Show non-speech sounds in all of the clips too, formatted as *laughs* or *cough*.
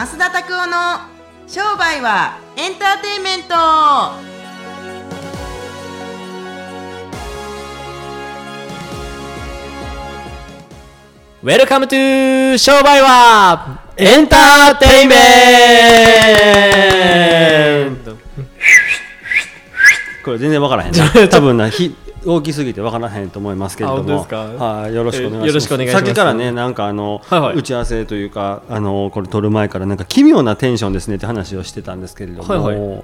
増田拓夫の商売はエンターテインメント。 Welcome to 商売はエンターテイメント。これ全然わからへんな。*laughs* 多分なひ大きすぎてわからへんと思いますけれども。はいよろしくお願いします。さっきからねなんかあの、はいはい打ち合わせというかあのこれ撮る前からなんか奇妙なテンションですねって話をしてたんですけれども、はいは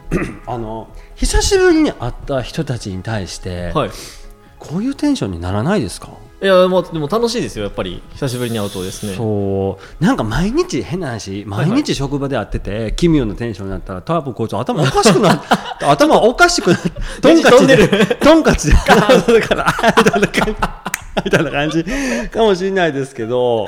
*clears throat* あの久しぶりに会った人たちに対して、はい。こういうテンションにならないですか？いやもうでも楽しいですよやっぱり。久しぶりに会うとですね。そう。なんか毎日変な話毎日職場で会ってて、奇妙なテンションになったら多分こいつ頭おかしくな *laughs* 頭おかしくなとんかちでとんかちで。ガーン。だからみたいな感じみたいな感じかもしれないですけど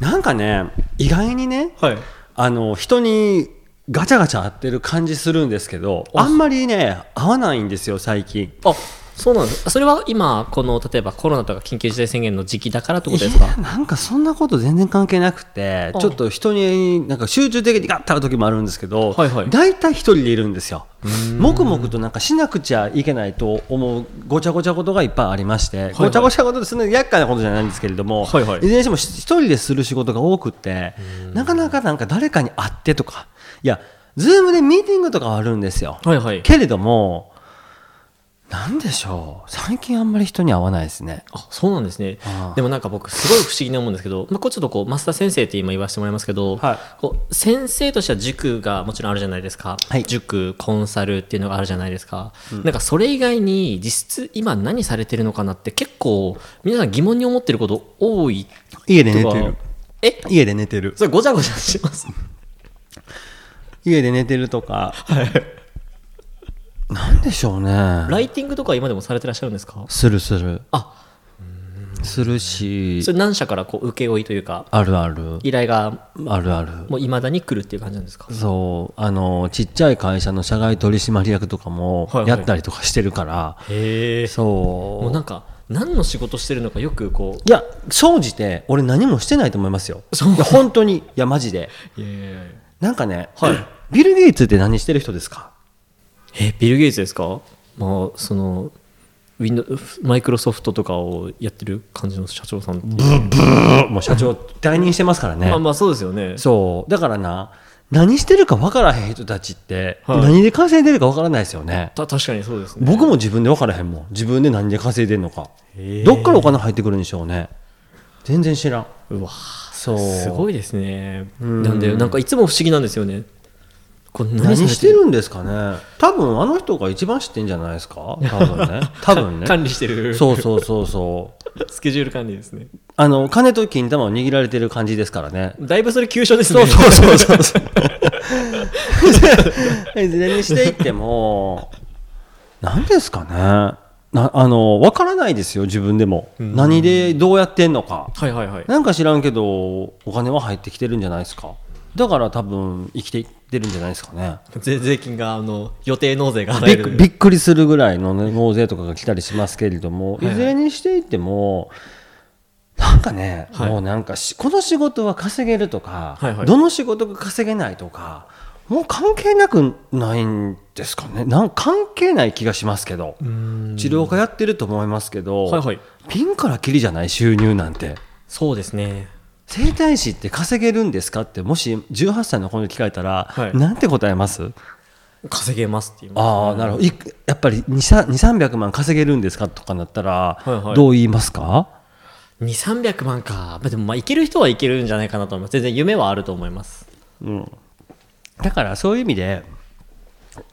なんかね意外にねはい。あの人にガチャガチャ合ってる感じするんですけどああんまりね合わないんですよ最近。あそうなんです。それは今この例えばコロナとか緊急事態宣言の時期だからってことですか？いやなんかそんなこと全然関係なくてあちょっと人になんか集中的にガッと会う時もあるんですけど、はいはい。大体一人でいるんですよ。黙々となんかしなくちゃいけないと思うごちゃごちゃことがいっぱいありまして、はいごちゃごちゃことですね厄介なことじゃないんですけれども、はいはい。ずれにしても一人でする仕事が多くってなかなかなんか誰かに会ってとか。いやズームでミーティングとかはあるんですよ、はいはい。けれどもなんでしょう？最近あんまり人に会わないですね。あそうなんですね。でもなんか僕すごい不思議に思うんですけど、まあ、これちょっとこう増田先生って今言わせてもらいますけど、はい。こう先生としては塾がもちろんあるじゃないですか、はい。塾コンサルっていうのがあるじゃないですか、なんかそれ以外に実質今何されてるのかなって結構皆さん疑問に思ってること多い家で寝てる。え？家で寝てる。それごちゃごちゃします。*laughs* 家で寝てるとか、なんでしょうね。ライティングとか今でもされてらっしゃるんですか？するする。あ。するし。それ何社からこう請け負いというかあるある。依頼があるある。もういまだに来るっていう感じなんですか？そう。あのちっちゃい会社の社外取締役とかもはいはい。やったりとかしてるから、へえ。そう。もうなんか何の仕事してるのかよくこいや生じて俺何もしてないと思いますよ。そう。いや本当に。いやマジで。ういやいやいや。なんかね、はい。*clears throat* ビル・ゲイツって何してる人ですか？えビル・ゲイツですか？まあそのウィンドマイクロソフトとかをやってる感じの社長さんって。いうもう社長退任してますからね。まあまあそうですよね。そう。だからな何してるか分からへん人たちって、はい。何で稼いでるか分からないですよね。た確かにそうですね。僕も自分で分からへんもん。自分で何で稼いでるのか。どっからお金入ってくるんでしょうね。全然知らん。うわそう。すごいですね。なんでなんかいつも不思議なんですよねこれ何してるんですかね。多分あの人が一番知ってんじゃないですか？多分ね。*laughs* 多分ね。管理してる。そうそうそうそう。スケジュール管理ですね。あの金と金玉を握られてる感じですからね。だいぶそれ急所ですね。そうそうそうそう。そ *laughs* ういずれにしていっても何ですかね。なあの分からないですよ自分でも。何でどうやってんのか。はいはいはい。なんか知らんけどお金は入ってきてるんじゃないですかだから多分生きていってるんじゃないですかね。税税金があの予定納税が払びえる。びっくりするぐらいの、ね、納税とかが来たりしますけれども、いずれにしていってもなんかね、はい。もうなんかしこの仕事は稼げるとか、はいはい。どの仕事が稼げないとかもう関係なくないんですかね。なん関係ない気がしますけど。治療家やってると思いますけど、はいはい。ピンからキリじゃない収入なんて。そうですね整体師って稼げるんですか？ってもし18歳の子に聞かれたら、はい。なんて答えます？稼げますって言います。ああなるほど。いやっぱり2300万稼げるんですか？とかなったら、はいはい。どう言いますか？2300万か、まあ、でもまあいける人はいけるんじゃないかなと思います。全然夢はあると思います。だからそういう意味で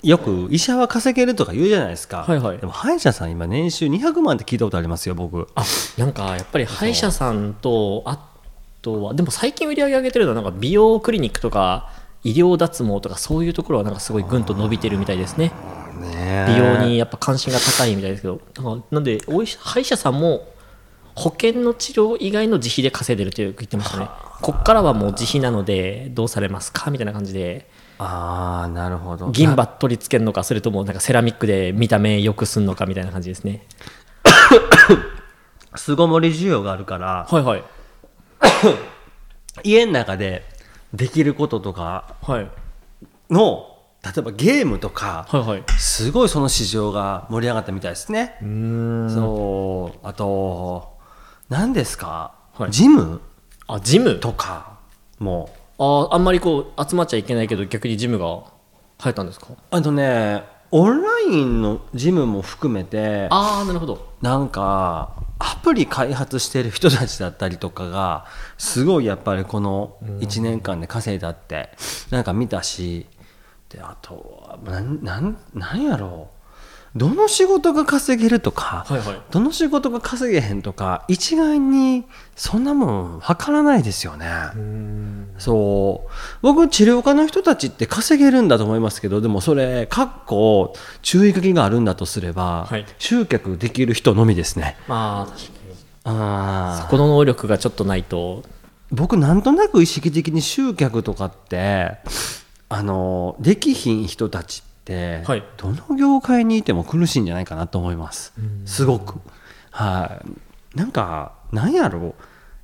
よく医者は稼げるとか言うじゃないですか、はいはい。でも歯医者さん今年収200万って聞いたことありますよ僕。あなんかやっぱり歯医者さんとあとは。でも最近売り上げ上げてるのはなんか美容クリニックとか医療脱毛とかそういうところはなんかすごいぐんと伸びてるみたいですね。ね美容にやっぱ関心が高いみたいですけど。なんでお医者歯医者さんも保険の治療以外の自費で稼いでるって言ってましたね。こっからはもう自費なのでどうされますかみたいな感じで。ああなるほど。銀歯取り付けるのかそれともなんかセラミックで見た目良くすんのかみたいな感じですね。*coughs* 巣ごもり需要があるからはいはい *laughs* 家の中でできることとかはい。の例えばゲームとかはいはい。すごいその市場が盛り上がったみたいですね。うん。そう。あと何ですか、はい。ジム？あジム？とかも。ああんまりこう集まっちゃいけないけど逆にジムが流行ったんですか？あのねオンラインのジムも含めてああなるほど。なんかアプリ開発してる人たちだったりとかがすごいやっぱりこの1年間で稼いだってなんか見たしであとはなんなんなんやろうどの仕事が稼げるとか、はいはい。どの仕事が稼げへんとか一概にそんなもん分からないですよね。そう。僕治療家の人たちって稼げるんだと思いますけどでもそれかっこ注意書きがあるんだとすれば、はい。集客できる人のみですね。まあ確かに。あー。この能力がちょっとないと。僕なんとなく意識的に集客とかってあのできひん人たちって、はい。どの業界にいても苦しいんじゃないかなと思います。すごく。はい。なんかなんやろ。う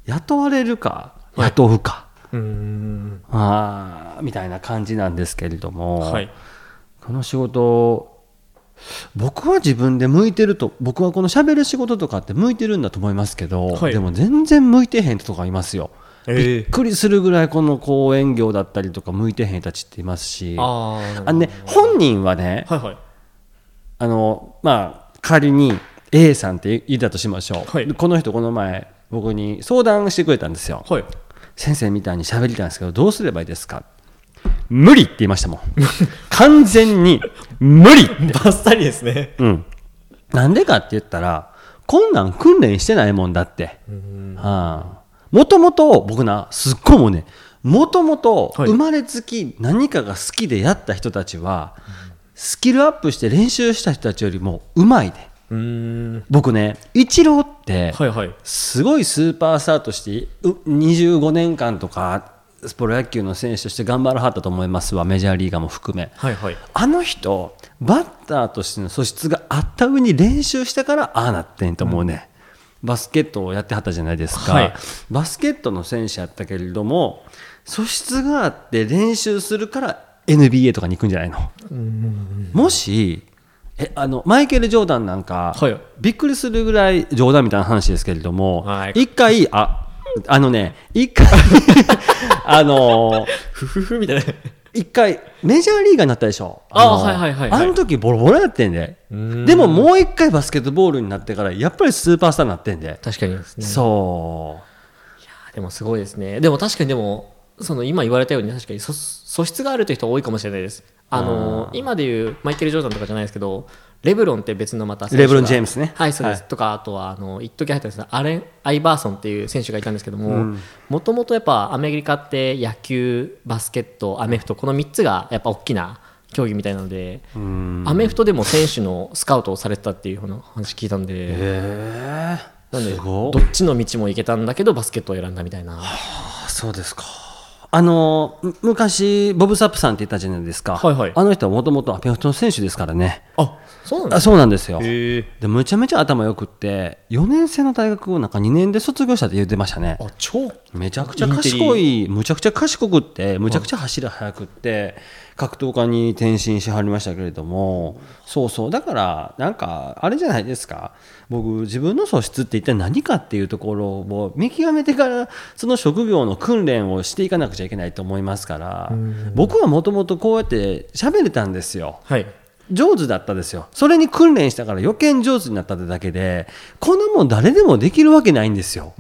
雇われるかはい。雇うか、うん。あーみたいな感じなんですけれども、はい。この仕事僕は自分で向いてると僕はこの喋る仕事とかって向いてるんだと思いますけど、はい。でも全然向いてへん人とかいますよ。えびっくりするぐらいこの講演業だったりとか向いてへん人たちっていますし。ああね本人はねはいはい。あのまあ仮に A さんって言ったとしましょう、はい。でこの人この前僕に相談してくれたんですよ。はい。先生みたいに喋りたいんですけどどうすればいいですか？無理って言いましたもん。*laughs* 完全に無理バッサリですね。うん。なんでかって言ったらこんなん訓練してないもんだってもともと僕なすっごいもうね。もともとはい。生まれつき何かが好きでやった人たちは、スキルアップして練習した人たちよりもうまいでうん。僕ねイチローってすごいスーパースターとしてう25年間とかプロ野球の選手として頑張らはったと思いますわ。メジャーリーガーも含め。はいはい。あの人バッターとしての素質があった上に練習してからああなってんと思うね、バスケットをやってはったじゃないですか、はい。バスケットの選手やったけれども素質があって練習するから NBA とかに行くんじゃないの。もしえあのマイケル・ジョーダンなんか、はい。びっくりするぐらい冗談みたいな話ですけれども、はい。一回ああのね一回 *laughs* あのふふふみたいな一回メジャーリーガーになったでしょ？あのはいはいはいはい。あの時ボロボロやってんで。ん。でももう一回バスケットボールになってからやっぱりスーパースターになってんで、確かにですね。そう。でもすごいですね。でも確かにでもその今言われたように確かに素素質があるという人多いかもしれないです。あの今でいうマイケル・ジョーダンとかじゃないですけどレブロンって別のまたレブロンジェームスね。はいそうです、はい。とかあとはあの一時入ったんですねアレン・アイバーソンっていう選手がいたんですけどももともとやっぱアメリカって野球バスケットアメフトこの3つがやっぱ大きな競技みたいなのでアメフトでも選手のスカウトをされてたっていう話聞いたんでなんでどっちの道も行けたんだけどバスケットを選んだみたいな。あそうですかあのむ昔ボブ・サップさんって言ったじゃないですか、はいはい。あの人はもともとアメフトの選手ですからね。あそうなんであすそうなんですよ。でむちゃめちゃ頭よくって4年生の大学をなんか2年で卒業したって言ってましたね。あ超。めちゃくちゃ賢いむちゃくちゃ賢くってむちゃくちゃ走り速くって格闘家に転身しはりましたけれどもそうそうだからなんかあれじゃないですか。僕自分の素質って一体何かっていうところを見極めてからその職業の訓練をしていかなくちゃいけないと思いますから僕はもともとこうやって喋れたんですよ。はい。上手だったですよ。それに訓練したから余計に上手になったってだけでこんなもん誰でもできるわけないんですよ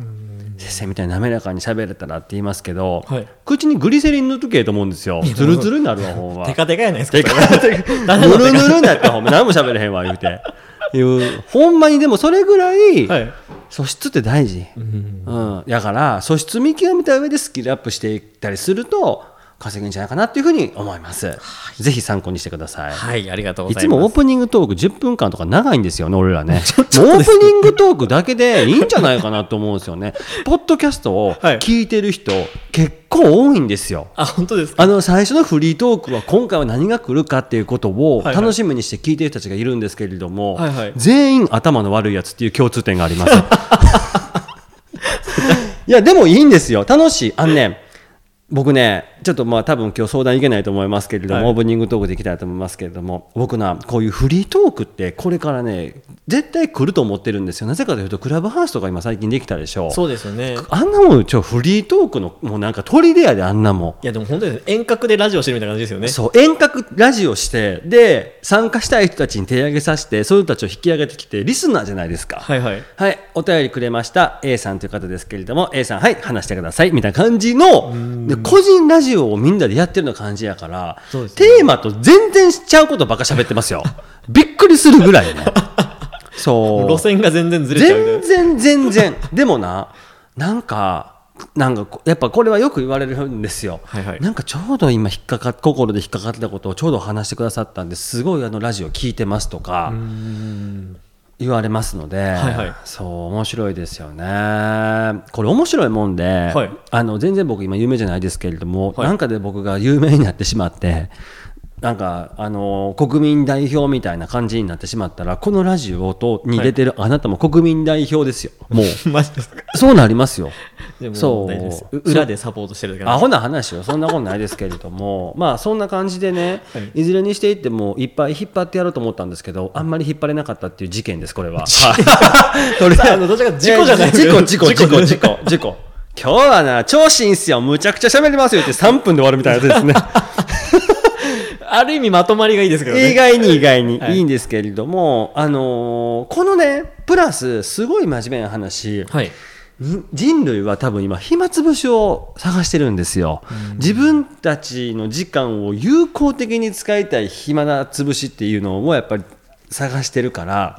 先生みたいに滑らかに喋れたらって言いますけど、はい。口にグリセリン塗っとけと思うんですよ。ズルズルになるわほんま。テカテカやないですか *laughs* テカテカ。ぬるぬるになったほんま何も喋れへんわ言うて。*laughs* い。うほんまにでもそれぐらいはい素質って大事、うん、だから素質見極めた上でスキルアップしていったりすると稼げるんじゃないかなっていうふうに思います、ぜひ参考にしてくださいはいありがとうごいざいますつもオープニングトーク10分間とか長いんですよね、俺らね。*laughs* オープニングトークだけでいいんじゃないかなと思うんですよね。*laughs* ポッドキャストをはい聞いてる人、結構多いんですよ。あ本当ですか？あの最初のフリートークは今回は何が来るかっていうことをはいはい楽しみにして聞いてる人たちがいるんですけれども、はいはい全員頭の悪いやつっていう共通点があります。いやでもいいんですよ楽しいあのね僕ねちょっとまあ多分今日相談いけないと思いますけれども、はい。オープニングトークでいきたいと思いますけれども僕なこういうフリートークってこれからね絶対来ると思ってるんですよ。なぜかというとクラブハウスとか今最近できたでしょそうですよね。あんなもんちょフリートークのもうなんか鳥でやであんなもん。いやでも本当に遠隔でラジオしてるみたいな感じですよね。そう遠隔ラジオしてで参加したい人たちに手挙げさせてそういう人たちを引き上げてきてリスナーじゃないですか。はいはい。はい、お便りくれました。A さんという方ですけれども A さんはい話してください。みたいな感じので個人ラジオをみんなでやってるような感じやから、ね。テーマと全然しちゃうことばっか喋ってますよ。*laughs* びっくりするぐらいね。そう。路線が全然ずれちゃう全な然全然。でもななんかなんかこやっぱこれはよく言われるんですよ、はいはい。なんかちょうど今引っかか心で引っかかってたことをちょうど話してくださったんですごいあのラジオ聞いてますとか言われますので、はいはい。そう面白いですよね。これ面白いもんで、はい。あの全然僕今有名じゃないですけれども、はい。なんかで僕が有名になってしまってなんかあの国民代表みたいな感じになってしまったらこのラジオとに出てるあなたも国民代表ですよ、もう。*laughs* マジですか？そうなりますよ。でもそう。裏でサポートしてるだけアホな話よ。そんなことないですけれども。*laughs* まあそんな感じでね、い、ずれにしていってもいっぱい引っ張ってやろうと思ったんですけどあんまり引っ張れなかったっていう事件ですこれは。*laughs* とりさああのどちらか事故じゃない。事故事故事故。事故事故今日はな調子いいんすよ。むちゃくちゃ喋りますよって3分で終わるみたいなやつですねある意味まとまりがいいですけど意ね外に意外に。はい。いいんですけれども、あのーこのねプラスすごい真面目な話、はい。に人類は多分今暇つぶしを探してるんですよ、自分たちの時間を有効的に使いたい暇なつぶしっていうのをやっぱり探してるから、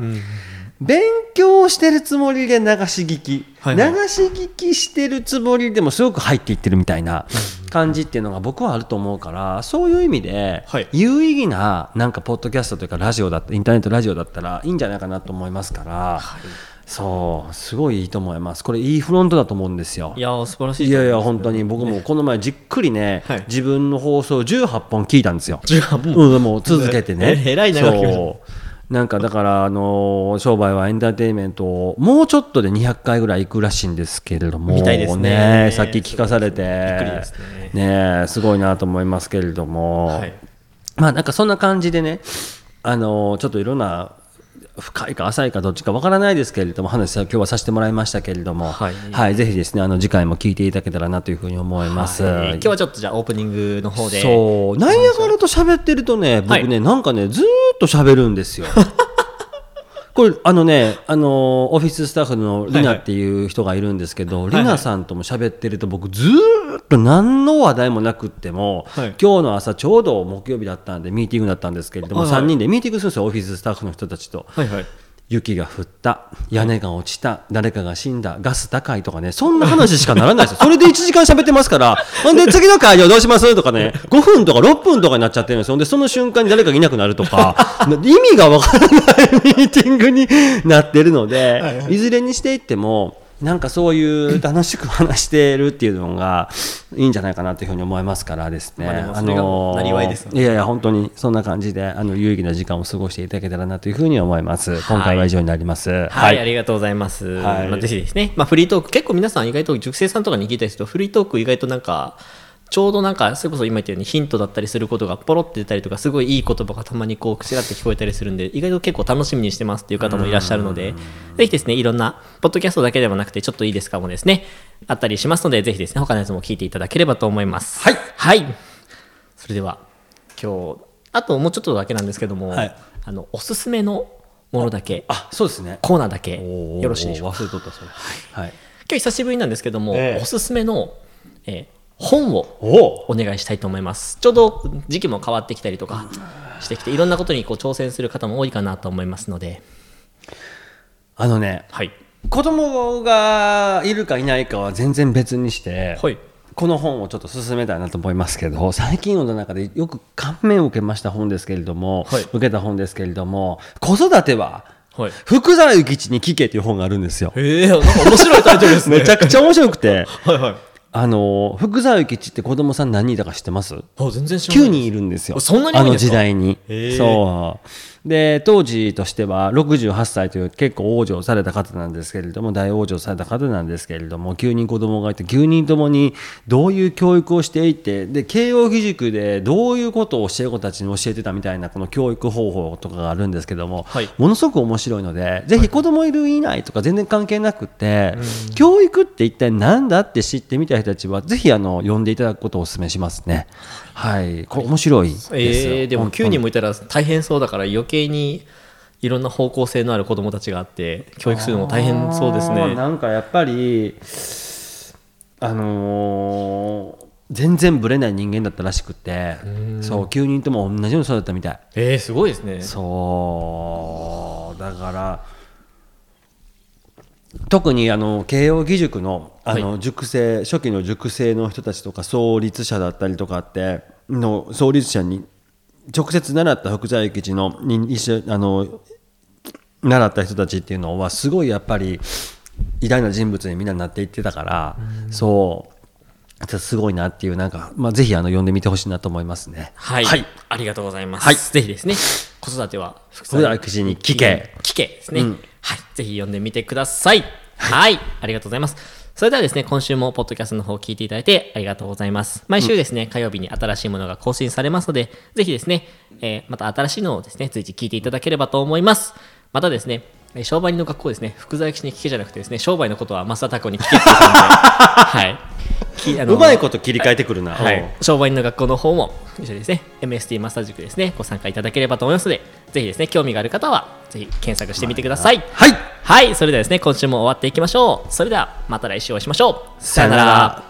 勉強してるつもりで流し聞き、はいはい。流し聞きしてるつもりでもすごく入っていってるみたいな感じっていうのが僕はあると思うからそういう意味ではい。有意義ななんかポッドキャストというかラジオだったインターネットラジオだったらいいんじゃないかなと思いますから、そうすごいいいと思います。これいいフロントだと思うんですよ。いやー素晴らしいいやいや本当に僕もこの前じっくりね、はい。自分の放送18本聞いたんですよ。18うん、もう続けてね。ええらい長く聞きましたそうなんかだから、あのー商売はエンターテインメントをもうちょっとで200回ぐらい行くらしいんですけれども、ね。さっき聞かされて、ね。ねすごいなと思いますけれども、はい。まあなんかそんな感じでね、あのーちょっといろんな深いか浅いかどっちかわからないですけれども話は今日はさせてもらいましたけれども、はい。ぜひですねあの次回も聞いていただけたらなというふうに思います。はい。今日はちょっとじゃあオープニングの方で。そう。なんやからと喋ってるとね僕ね、なんかねずーっと喋るんですよ。*laughs* これあのねあのオフィススタッフのリナっていう人がいるんですけど、いはい。リナさんとも喋ってると僕ずーっと何の話題もなくっても、はい。今日の朝ちょうど木曜日だったんでミーティングだったんですけれども、はいはい。3人でミーティングするんですよオフィススタッフの人たちと。はいはい雪が降った屋根が落ちた誰かが死んだガス高いとかねそんな話しかならないですよ。*laughs* それで1時間喋ってますからほんで次の会場どうしますとかね5分とか6分とかになっちゃってるんですよ。ほんでその瞬間に誰かがいなくなるとか *laughs* 意味がわからないミーティングになってるのでいずれにしていってもなんかそういう楽しく話してるっていうのがいいんじゃないかなというふうに思いますからですね。まあでもそれがなりわいやいや本当にそんな感じであの有意義な時間を過ごしていただけたらなというふうに思います。今回は以上になります。はい、ありがとうございます。はいまあ、ぜひですね、まあ、フリートーク、結構皆さん意外と塾生さんとかに聞いたりすると、フリートーク意外となんか、ちょうどなんか、それこそ今言ったようにヒントだったりすることがポロって出たりとか、すごいいい言葉がたまにこう、くしらって聞こえたりするんで、意外と結構楽しみにしてますっていう方もいらっしゃるので、ぜひですね、いろんな、ポッドキャストだけではなくて、ちょっといいですかもですね、あったりしますので、ぜひですね、他のやつも聞いていただければと思います。はい。はい。それでは、今日、あともうちょっとだけなんですけども、はいあの、おすすめのものだけ、あそうですね。コーナーだけよろしいでしょうか？忘れとったそれ。はい。今日久しぶりなんですけども、ええおすすめの、えー本をおお。願いしたいと思います。ちょうど時期も変わってきたりとかしてきていろんなことにこう挑戦する方も多いかなと思いますので。あのねはい。子供がいるかいないかは全然別にして、はい。この本をちょっと進めたいなと思いますけど最近読んだ中でよく感銘を受けました本ですけれども、はい。受けた本ですけれども子育てははい。福沢諭吉に聞けっていう本があるんですよ。へえなんか面白いタイトルですね。*laughs* めちゃくちゃ面白くて。はいはいあの福沢諭吉って子供さん何人いたか知ってます？あ全然知らない ?9 人いるんですよ。そんなにあの時代に。そう。で当時としては68歳という結構往生された方なんですけれども大往生された方なんですけれども9人子供がいて9人ともにどういう教育をしていてで慶応義塾でどういうことを教え子たちに教えてたみたいなこの教育方法とかがあるんですけども、はいものすごく面白いのでぜひ子供いるいないとか全然関係なくて、教育って一体何だって知ってみたい人たちはぜひあの読んでいただくことをお勧めしますね。はい、これ面白いですよ。えー、でも本当9人もいたら大変そうだから余計にいろんな方向性のある子どもたちがあって教育するのも大変そうですね。なんかやっぱりあのー全然ブレない人間だったらしくてそう9人とも同じように育ったみたい。えー、すごいですね。そう。だから特にあの慶応義塾のあのは塾生、初期の塾生の人たちとか創立者だったりとかっての創立者に直接習った福沢諭吉のに一緒あの習った人たちっていうのはすごいやっぱり偉大な人物にみんななっていってたから、そう。すごいなっていうなんか、まあ、ぜひあの読んでみてほしいなと思いますね。はい、はい。ありがとうございます、はい。ぜひですね子育ては福それでは口に聞け。聞けですね、うん。はい。ぜひ読んでみてください。はい、ありがとうございますそれではですね今週もポッドキャストの方を聞いていただいてありがとうございます。毎週ですね、火曜日に新しいものが更新されますのでぜひですね、えーまた新しいのをですね随時聞いていただければと思います。またですねえー商売人の学校ですね福沢吉に聞けじゃなくてですね商売のことは増田拓子に聞けって *laughs* はいきあのうまいこと切り替えてくるな。はい、商売人の学校の方も一緒にですね MST マスター塾ですねご参加いただければと思いますのでぜひですね興味がある方はぜひ検索してみてください。はい。はい。それではですね今週も終わっていきましょう。それではまた来週お会いしましょう。さよなら